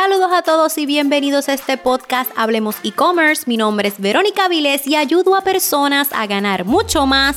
Saludos a todos y bienvenidos a este podcast Hablemos e-commerce. Mi nombre es Verónica Vilés y ayudo a personas a ganar mucho más,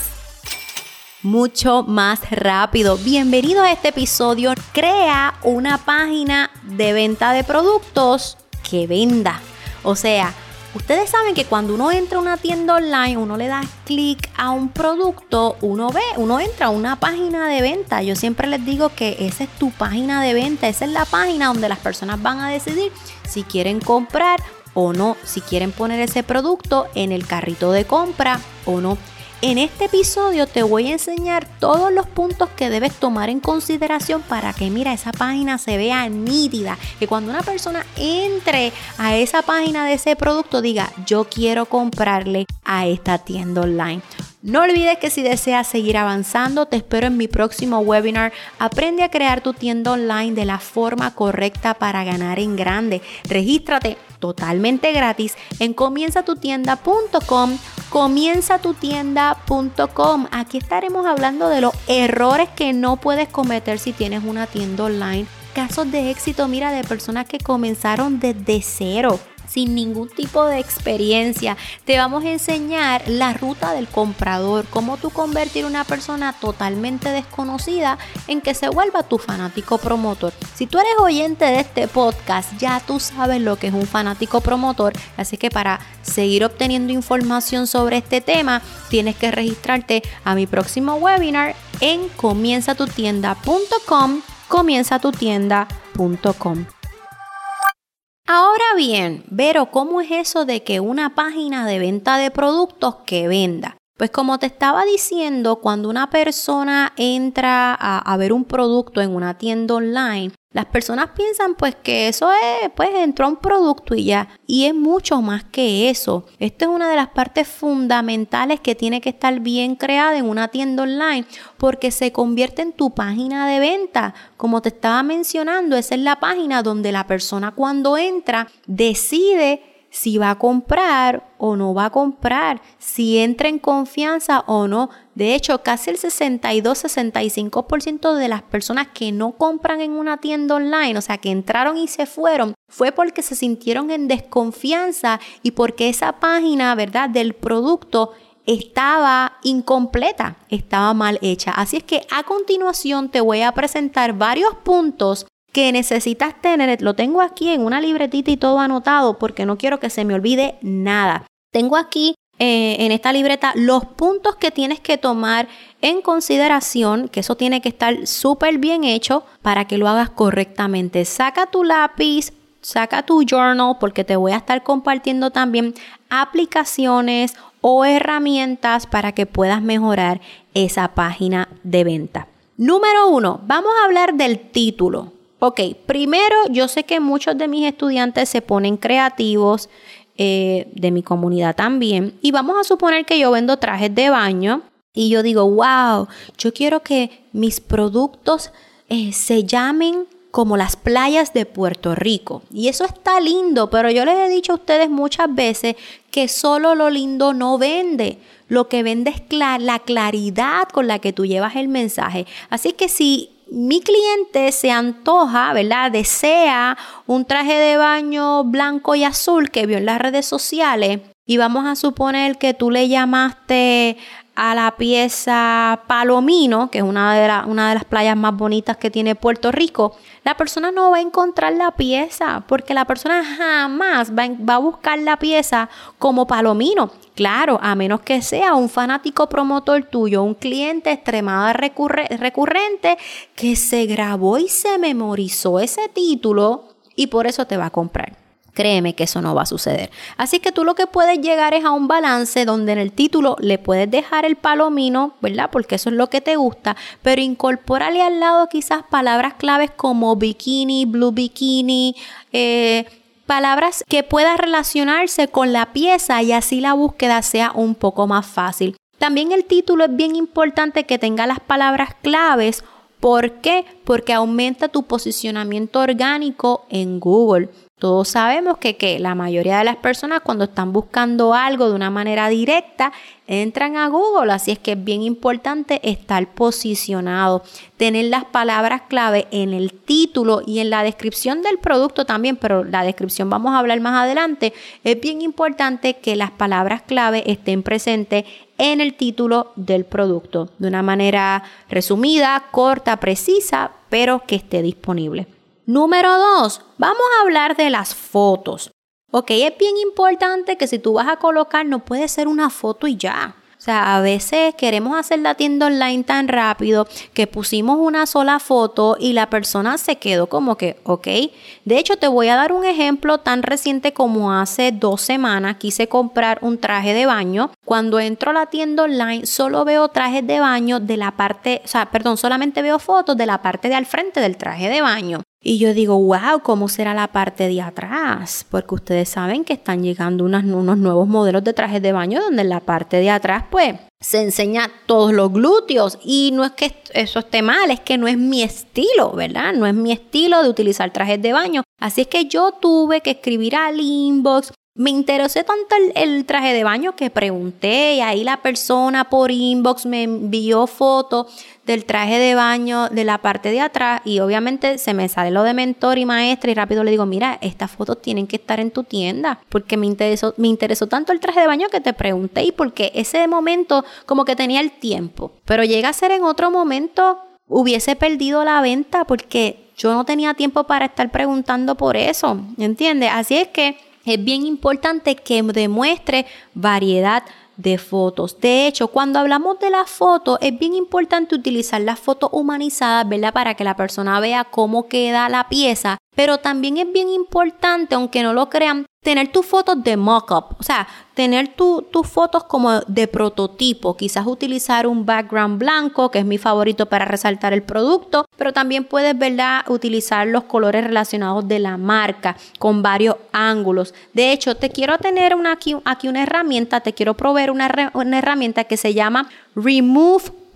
mucho más rápido. Bienvenido a este episodio. Crea una página de venta de productos que venda. O sea, Ustedes saben que cuando uno entra a una tienda online, uno le da clic a un producto, uno ve, uno entra a una página de venta. Yo siempre les digo que esa es tu página de venta, esa es la página donde las personas van a decidir si quieren comprar o no, si quieren poner ese producto en el carrito de compra o no. En este episodio te voy a enseñar todos los puntos que debes tomar en consideración para que mira esa página se vea nítida, que cuando una persona entre a esa página de ese producto diga yo quiero comprarle a esta tienda online. No olvides que si deseas seguir avanzando, te espero en mi próximo webinar. Aprende a crear tu tienda online de la forma correcta para ganar en grande. Regístrate totalmente gratis en comienzatutienda.com comienzatutienda.com. Aquí estaremos hablando de los errores que no puedes cometer si tienes una tienda online. Casos de éxito, mira, de personas que comenzaron desde cero sin ningún tipo de experiencia. Te vamos a enseñar la ruta del comprador, cómo tú convertir una persona totalmente desconocida en que se vuelva tu fanático promotor. Si tú eres oyente de este podcast, ya tú sabes lo que es un fanático promotor, así que para seguir obteniendo información sobre este tema, tienes que registrarte a mi próximo webinar en comienzatutienda.com comienzatutienda.com Ahora bien, Vero, ¿cómo es eso de que una página de venta de productos que venda? Pues como te estaba diciendo, cuando una persona entra a, ver un producto en una tienda online, las personas piensan pues que eso es, pues entró un producto y ya. Y es mucho más que eso. Esto es una de las partes fundamentales que tiene que estar bien creada en una tienda online porque se convierte en tu página de venta. Como te estaba mencionando, esa es la página donde la persona cuando entra decide si va a comprar o no va a comprar, si entra en confianza o no. De hecho, casi el 62-65% de las personas que no compran en una tienda online, o sea, que entraron y se fueron, fue porque se sintieron en desconfianza y porque esa página, ¿verdad?, del producto estaba incompleta, estaba mal hecha. Así es que a continuación te voy a presentar varios puntos que necesitas tener, lo tengo aquí en una libretita y todo anotado porque no quiero que se me olvide nada. Tengo aquí eh, en esta libreta los puntos que tienes que tomar en consideración, que eso tiene que estar súper bien hecho para que lo hagas correctamente. Saca tu lápiz, saca tu journal porque te voy a estar compartiendo también aplicaciones o herramientas para que puedas mejorar esa página de venta. Número uno, vamos a hablar del título. Ok, primero yo sé que muchos de mis estudiantes se ponen creativos, eh, de mi comunidad también, y vamos a suponer que yo vendo trajes de baño y yo digo, wow, yo quiero que mis productos eh, se llamen como las playas de Puerto Rico. Y eso está lindo, pero yo les he dicho a ustedes muchas veces que solo lo lindo no vende. Lo que vende es la claridad con la que tú llevas el mensaje. Así que si mi cliente se antoja, ¿verdad? Desea un traje de baño blanco y azul que vio en las redes sociales y vamos a suponer que tú le llamaste a la pieza Palomino, que es una de, las playas más bonitas que tiene Puerto Rico, la persona no va a encontrar la pieza porque la persona jamás va, va a buscar la pieza como Palomino. Claro, a menos que sea un fanático promotor tuyo, un cliente extremadamente recurrente que se grabó y se memorizó ese título y por eso te va a comprar. Créeme que eso no va a suceder. Así que tú lo que puedes llegar es a un balance donde en el título le puedes dejar el palomino, ¿verdad? Porque eso es lo que te gusta, pero incorpórale al lado quizás palabras claves como bikini, blue bikini, eh, palabras que puedan relacionarse con la pieza y así la búsqueda sea un poco más fácil. También el título es bien importante que tenga las palabras claves. ¿Por qué? Porque aumenta tu posicionamiento orgánico en Google. Todos sabemos que, que, la mayoría de las personas cuando están buscando algo de una manera directa entran a Google, así es que es bien importante estar posicionado, tener las palabras clave en el título y en la descripción del producto también, pero la descripción vamos a hablar más adelante. Es bien importante que las palabras clave estén presentes en el título del producto de una manera resumida, corta, precisa, pero que esté disponible. Número dos, vamos a hablar de las fotos. Ok, es bien importante que si tú vas a colocar, no puede ser una foto y ya. O sea, a veces queremos hacer la tienda online tan rápido que pusimos una sola foto y la persona se quedó como que, ok. De hecho, te voy a dar un ejemplo tan reciente como hace dos semanas quise comprar un traje de baño. Cuando entro a la tienda online, solo veo trajes de baño de la parte, o sea, perdón, solamente veo fotos de la parte de al frente del traje de baño. Y yo digo, wow, ¿cómo será la parte de atrás? Porque ustedes saben que están llegando unos nuevos modelos de trajes de baño donde en la parte de atrás, pues, se enseña todos los glúteos. Y no es que eso esté mal, es que no es mi estilo, ¿verdad? No es mi estilo de utilizar trajes de baño. Así es que yo tuve que escribir al inbox me interesó tanto el, traje de baño que pregunté y ahí la persona por inbox me envió fotos del traje de baño de la parte de atrás y obviamente se me sale lo de mentor y maestra y rápido le digo, mira, estas fotos tienen que estar en tu tienda porque me interesó, me interesó tanto el traje de baño que te pregunté y porque ese momento como que tenía el tiempo, pero llega a ser en otro momento hubiese perdido la venta porque yo no tenía tiempo para estar preguntando por eso, ¿entiendes? Así es que es bien importante que demuestre variedad de fotos. De hecho, cuando hablamos de las fotos, es bien importante utilizar las fotos humanizadas, ¿verdad? Para que la persona vea cómo queda la pieza. Pero también es bien importante, aunque no lo crean, tener tus fotos de mock-up, o sea, tener tus fotos como de prototipo, quizás utilizar un background blanco, que es mi favorito para resaltar el producto, pero también puedes, ¿verdad?, utilizar los colores relacionados de la marca con varios ángulos. De hecho, te quiero tener una, aquí, una herramienta, te quiero proveer una, una herramienta que se llama remove.pg.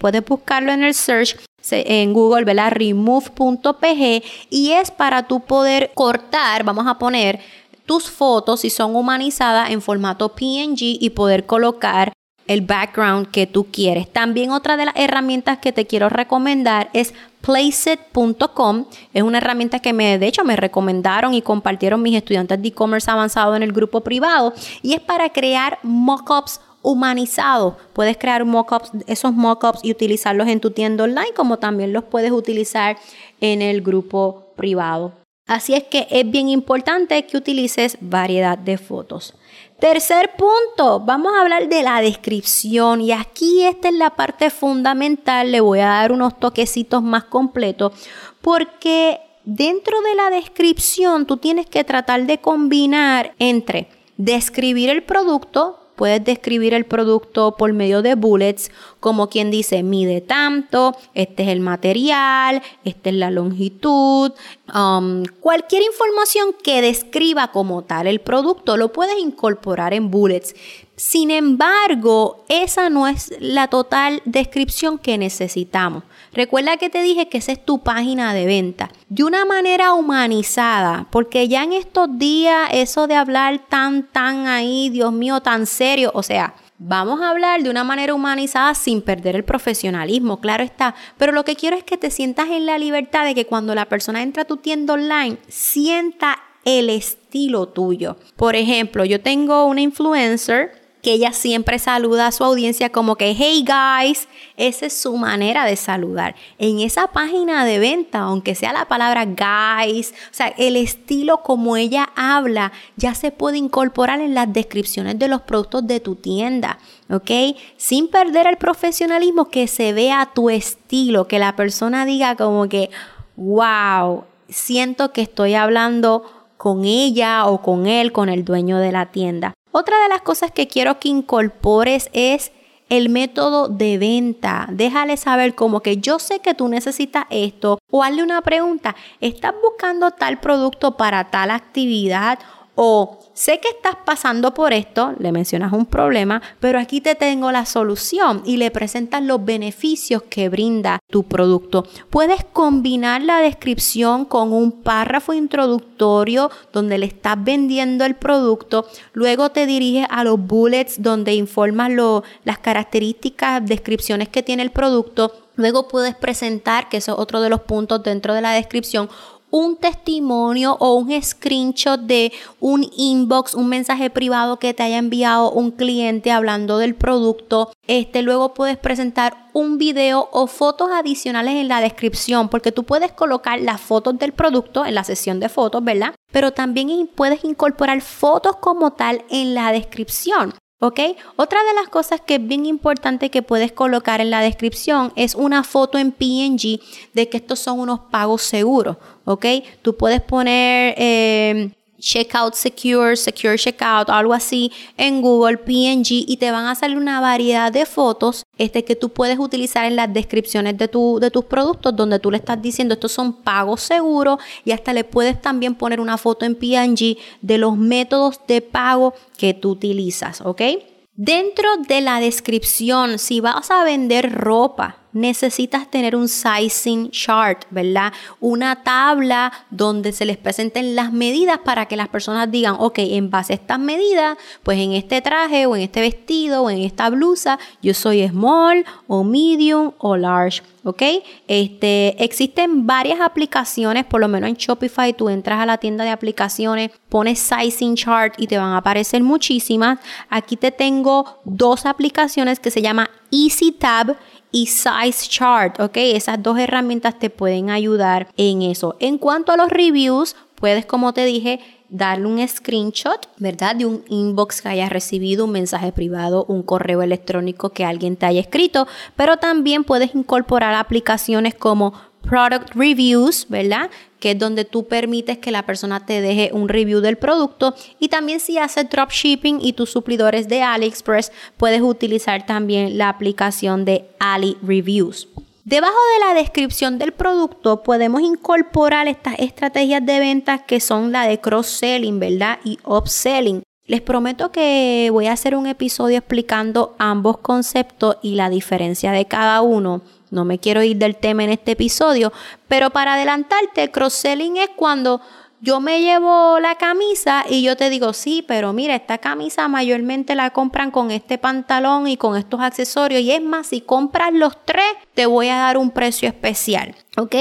Puedes buscarlo en el search en Google, ¿verdad? Remove.pg y es para tú poder cortar, vamos a poner tus fotos si son humanizadas en formato PNG y poder colocar el background que tú quieres. También otra de las herramientas que te quiero recomendar es placeit.com. Es una herramienta que me, de hecho, me recomendaron y compartieron mis estudiantes de e-commerce avanzado en el grupo privado y es para crear mockups humanizado. Puedes crear mockups, esos mockups y utilizarlos en tu tienda online, como también los puedes utilizar en el grupo privado. Así es que es bien importante que utilices variedad de fotos. Tercer punto, vamos a hablar de la descripción. Y aquí esta es la parte fundamental, le voy a dar unos toquecitos más completos. Porque dentro de la descripción tú tienes que tratar de combinar entre describir el producto, puedes describir el producto por medio de bullets, como quien dice, mide tanto, este es el material, esta es la longitud, um, cualquier información que describa como tal el producto lo puedes incorporar en bullets. Sin embargo, esa no es la total descripción que necesitamos. Recuerda que te dije que esa es tu página de venta. De una manera humanizada, porque ya en estos días eso de hablar tan, tan ahí, Dios mío, tan serio, o sea, Vamos a hablar de una manera humanizada sin perder el profesionalismo, claro está. Pero lo que quiero es que te sientas en la libertad de que cuando la persona entra a tu tienda online, sienta el estilo tuyo. Por ejemplo, yo tengo una influencer que ella siempre saluda a su audiencia como que, hey guys, esa es su manera de saludar. En esa página de venta, aunque sea la palabra guys, o sea, el estilo como ella habla ya se puede incorporar en las descripciones de los productos de tu tienda, ¿ok? Sin perder el profesionalismo, que se vea tu estilo, que la persona diga como que, wow, siento que estoy hablando con ella o con él, con el dueño de la tienda. Otra de las cosas que quiero que incorpores es el método de venta. Déjale saber como que yo sé que tú necesitas esto o hazle una pregunta. ¿Estás buscando tal producto para tal actividad? O sé que estás pasando por esto, le mencionas un problema, pero aquí te tengo la solución y le presentas los beneficios que brinda tu producto. Puedes combinar la descripción con un párrafo introductorio donde le estás vendiendo el producto, luego te diriges a los bullets donde informas las características, descripciones que tiene el producto. Luego puedes presentar, que eso es otro de los puntos dentro de la descripción, un testimonio o un screenshot de un inbox, un mensaje privado que te haya enviado un cliente hablando del producto. Este luego puedes presentar un video o fotos adicionales en la descripción, porque tú puedes colocar las fotos del producto en la sesión de fotos, ¿verdad? Pero también puedes incorporar fotos como tal en la descripción. ¿Ok? Otra de las cosas que es bien importante que puedes colocar en la descripción es una foto en PNG de que estos son unos pagos seguros. ¿Ok? Tú puedes poner eh, Checkout Secure, Secure Checkout, algo así en Google PNG y te van a salir una variedad de fotos este, que tú puedes utilizar en las descripciones de, tu, de tus productos donde tú le estás diciendo estos son pagos seguros y hasta le puedes también poner una foto en PNG de los métodos de pago que tú utilizas, ¿ok? Dentro de la descripción, si vas a vender ropa, necesitas tener un sizing chart, ¿verdad? Una tabla donde se les presenten las medidas para que las personas digan, ok, en base a estas medidas, pues en este traje o en este vestido o en esta blusa, yo soy small o medium o large. ¿ok? Este, existen varias aplicaciones, por lo menos en Shopify, tú entras a la tienda de aplicaciones, pones Sizing Chart y te van a aparecer muchísimas. Aquí te tengo dos aplicaciones que se llama EasyTab y Size Chart, ¿ok? Esas dos herramientas te pueden ayudar en eso. En cuanto a los reviews, puedes, como te dije, darle un screenshot, ¿verdad? De un inbox que hayas recibido, un mensaje privado, un correo electrónico que alguien te haya escrito, pero también puedes incorporar aplicaciones como Product Reviews, ¿verdad? Que es donde tú permites que la persona te deje un review del producto. Y también si haces dropshipping y tus suplidores de AliExpress, puedes utilizar también la aplicación de Ali Reviews. Debajo de la descripción del producto podemos incorporar estas estrategias de ventas que son la de cross-selling, ¿verdad? Y upselling. Les prometo que voy a hacer un episodio explicando ambos conceptos y la diferencia de cada uno. No me quiero ir del tema en este episodio, pero para adelantarte, cross-selling es cuando yo me llevo la camisa y yo te digo, sí, pero mira, esta camisa mayormente la compran con este pantalón y con estos accesorios. Y es más, si compras los tres, te voy a dar un precio especial. ¿Ok?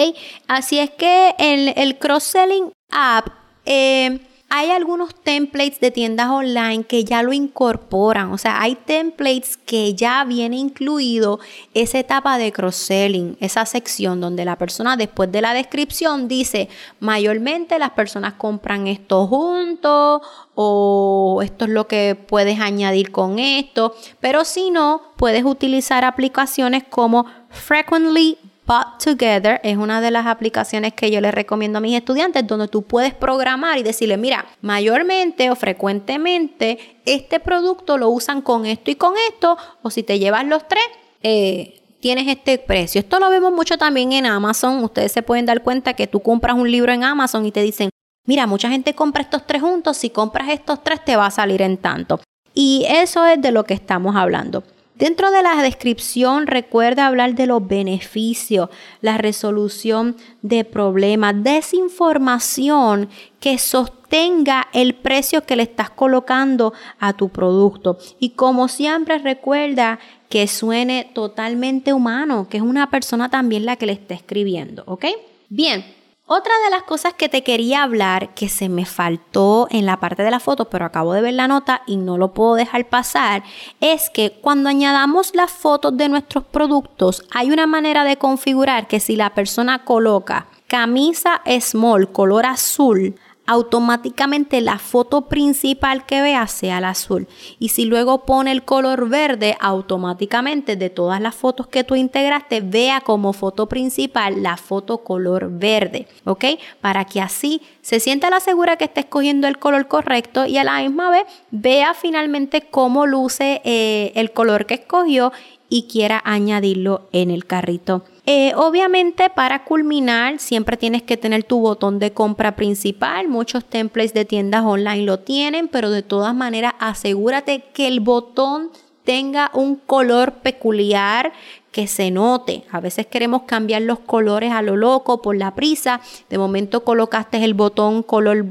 Así es que el, el cross-selling app... Eh, hay algunos templates de tiendas online que ya lo incorporan, o sea, hay templates que ya viene incluido esa etapa de cross-selling, esa sección donde la persona después de la descripción dice, mayormente las personas compran esto juntos o esto es lo que puedes añadir con esto, pero si no, puedes utilizar aplicaciones como Frequently But Together es una de las aplicaciones que yo les recomiendo a mis estudiantes donde tú puedes programar y decirle, mira, mayormente o frecuentemente este producto lo usan con esto y con esto, o si te llevas los tres, eh, tienes este precio. Esto lo vemos mucho también en Amazon. Ustedes se pueden dar cuenta que tú compras un libro en Amazon y te dicen, mira, mucha gente compra estos tres juntos, si compras estos tres te va a salir en tanto. Y eso es de lo que estamos hablando. Dentro de la descripción recuerda hablar de los beneficios, la resolución de problemas, desinformación que sostenga el precio que le estás colocando a tu producto. Y como siempre recuerda que suene totalmente humano, que es una persona también la que le está escribiendo, ¿ok? Bien, otra de las cosas que te quería hablar que se me faltó en la parte de la foto, pero acabo de ver la nota y no lo puedo dejar pasar, es que cuando añadamos las fotos de nuestros productos, hay una manera de configurar que si la persona coloca camisa small color azul, automáticamente la foto principal que vea sea el azul. Y si luego pone el color verde, automáticamente de todas las fotos que tú integraste, vea como foto principal la foto color verde. ¿Ok? Para que así se sienta la segura que está escogiendo el color correcto y a la misma vez vea finalmente cómo luce eh, el color que escogió y quiera añadirlo en el carrito. Eh, obviamente para culminar siempre tienes que tener tu botón de compra principal. Muchos templates de tiendas online lo tienen, pero de todas maneras asegúrate que el botón tenga un color peculiar que se note. A veces queremos cambiar los colores a lo loco por la prisa. De momento colocaste el botón color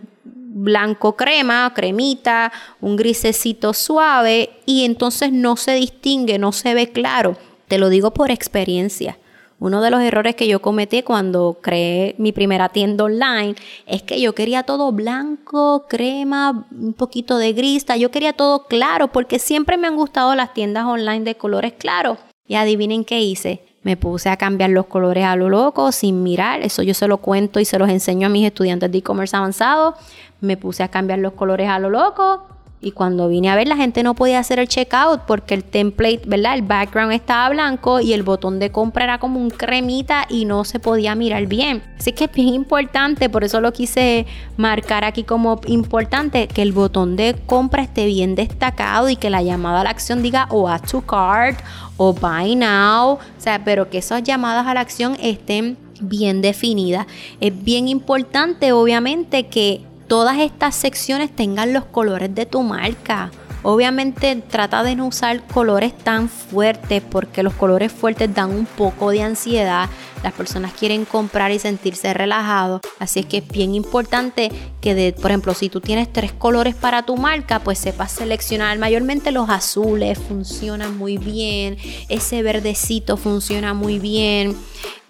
blanco crema, cremita, un grisecito suave y entonces no se distingue, no se ve claro. Te lo digo por experiencia. Uno de los errores que yo cometí cuando creé mi primera tienda online es que yo quería todo blanco, crema, un poquito de gris, yo quería todo claro porque siempre me han gustado las tiendas online de colores claros. Y adivinen qué hice. Me puse a cambiar los colores a lo loco sin mirar. Eso yo se lo cuento y se los enseño a mis estudiantes de e-commerce avanzado. Me puse a cambiar los colores a lo loco y cuando vine a ver, la gente no podía hacer el checkout porque el template, ¿verdad? El background estaba blanco y el botón de compra era como un cremita y no se podía mirar bien. Así que es bien importante, por eso lo quise marcar aquí como importante, que el botón de compra esté bien destacado y que la llamada a la acción diga o add to cart o buy now. O sea, pero que esas llamadas a la acción estén bien definidas. Es bien importante, obviamente, que todas estas secciones tengan los colores de tu marca. Obviamente trata de no usar colores tan fuertes porque los colores fuertes dan un poco de ansiedad. Las personas quieren comprar y sentirse relajados. Así es que es bien importante que, de, por ejemplo, si tú tienes tres colores para tu marca, pues sepas seleccionar. Mayormente los azules funcionan muy bien. Ese verdecito funciona muy bien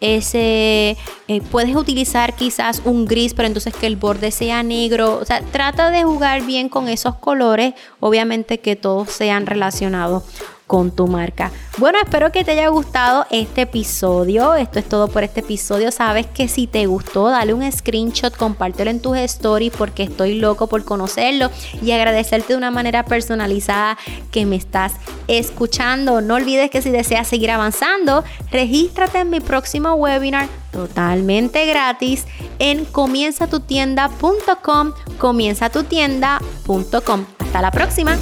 ese eh, puedes utilizar quizás un gris, pero entonces que el borde sea negro. O sea, trata de jugar bien con esos colores, obviamente que todos sean relacionados con tu marca. Bueno, espero que te haya gustado este episodio. Esto es todo por este episodio. Sabes que si te gustó, dale un screenshot, compártelo en tus stories porque estoy loco por conocerlo y agradecerte de una manera personalizada que me estás escuchando. No olvides que si deseas seguir avanzando, regístrate en mi próximo webinar totalmente gratis en comienzatutienda.com, comienzatutienda.com. Hasta la próxima.